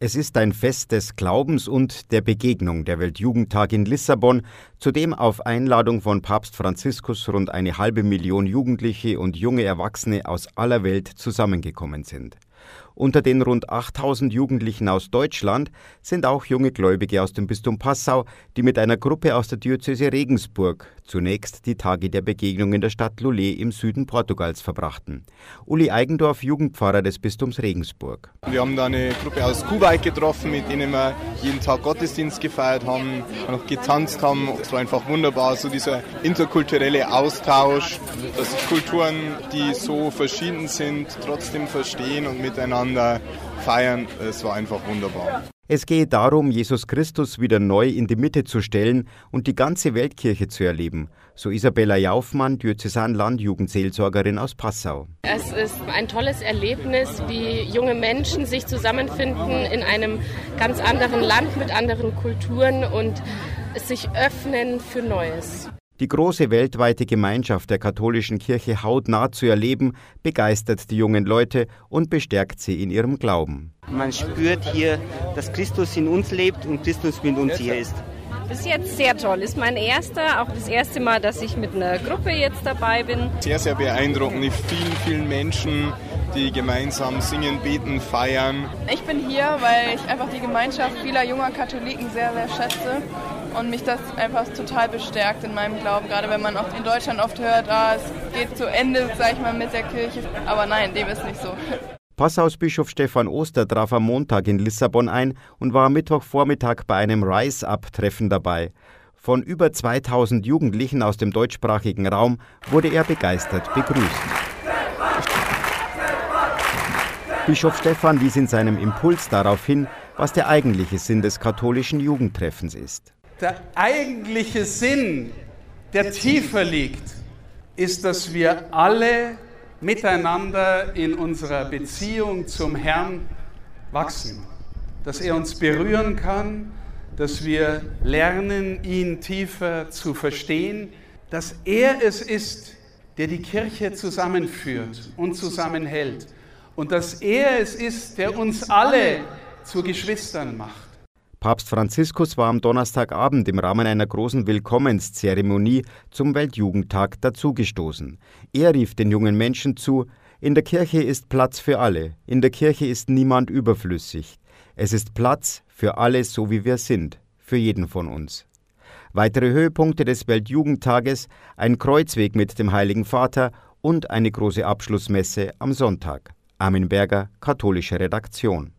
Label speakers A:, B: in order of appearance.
A: Es ist ein Fest des Glaubens und der Begegnung, der Weltjugendtag in Lissabon, zu dem auf Einladung von Papst Franziskus rund eine halbe Million Jugendliche und junge Erwachsene aus aller Welt zusammengekommen sind. Unter den rund 8000 Jugendlichen aus Deutschland sind auch junge Gläubige aus dem Bistum Passau, die mit einer Gruppe aus der Diözese Regensburg zunächst die Tage der Begegnung in der Stadt Lulé im Süden Portugals verbrachten. Uli Eigendorf, Jugendpfarrer des Bistums Regensburg.
B: Wir haben da eine Gruppe aus Kuwait getroffen, mit denen wir jeden Tag Gottesdienst gefeiert haben, noch getanzt haben. Es war einfach wunderbar, so dieser interkulturelle Austausch, dass sich Kulturen, die so verschieden sind, trotzdem verstehen und miteinander miteinander feiern. Es war einfach wunderbar.
A: Es gehe darum, Jesus Christus wieder neu in die Mitte zu stellen und die ganze Weltkirche zu erleben, so Isabella Jaufmann, Diözesan-Landjugendseelsorgerin aus Passau.
C: Es ist ein tolles Erlebnis, wie junge Menschen sich zusammenfinden in einem ganz anderen Land mit anderen Kulturen und sich öffnen für Neues.
A: Die große weltweite Gemeinschaft der katholischen Kirche hautnah zu erleben, begeistert die jungen Leute und bestärkt sie in ihrem Glauben.
D: Man spürt hier, dass Christus in uns lebt und Christus mit uns hier ist.
E: Bis jetzt sehr toll. Ist mein erster, auch das erste Mal, dass ich mit einer Gruppe jetzt dabei bin.
B: Sehr, sehr beeindruckend. Die vielen, vielen Menschen, die gemeinsam singen, beten, feiern.
F: Ich bin hier, weil ich einfach die Gemeinschaft vieler junger Katholiken sehr, sehr schätze und mich das einfach total bestärkt in meinem Glauben. Gerade wenn man oft in Deutschland oft hört, ah, es geht zu Ende, sag ich mal, mit der Kirche. Aber nein, dem ist nicht so.
A: Passaus Bischof Stefan Oster traf am Montag in Lissabon ein und war am Mittwochvormittag bei einem Rise-Up-Treffen dabei. Von über 2000 Jugendlichen aus dem deutschsprachigen Raum wurde er begeistert begrüßt. Bischof Stefan wies in seinem Impuls darauf hin, was der eigentliche Sinn des katholischen Jugendtreffens ist.
G: Der eigentliche Sinn, der tiefer liegt, ist, dass wir alle miteinander in unserer Beziehung zum Herrn wachsen, dass er uns berühren kann, dass wir lernen, ihn tiefer zu verstehen, dass er es ist, der die Kirche zusammenführt und zusammenhält. Und dass er es ist, der uns alle zu Geschwistern macht.
A: Papst Franziskus war am Donnerstagabend im Rahmen einer großen Willkommenszeremonie zum Weltjugendtag dazugestoßen. Er rief den jungen Menschen zu, in der Kirche ist Platz für alle, in der Kirche ist niemand überflüssig. Es ist Platz für alle, so wie wir sind, für jeden von uns. Weitere Höhepunkte des Weltjugendtages, ein Kreuzweg mit dem Heiligen Vater und eine große Abschlussmesse am Sonntag. Armin Berger, katholische Redaktion.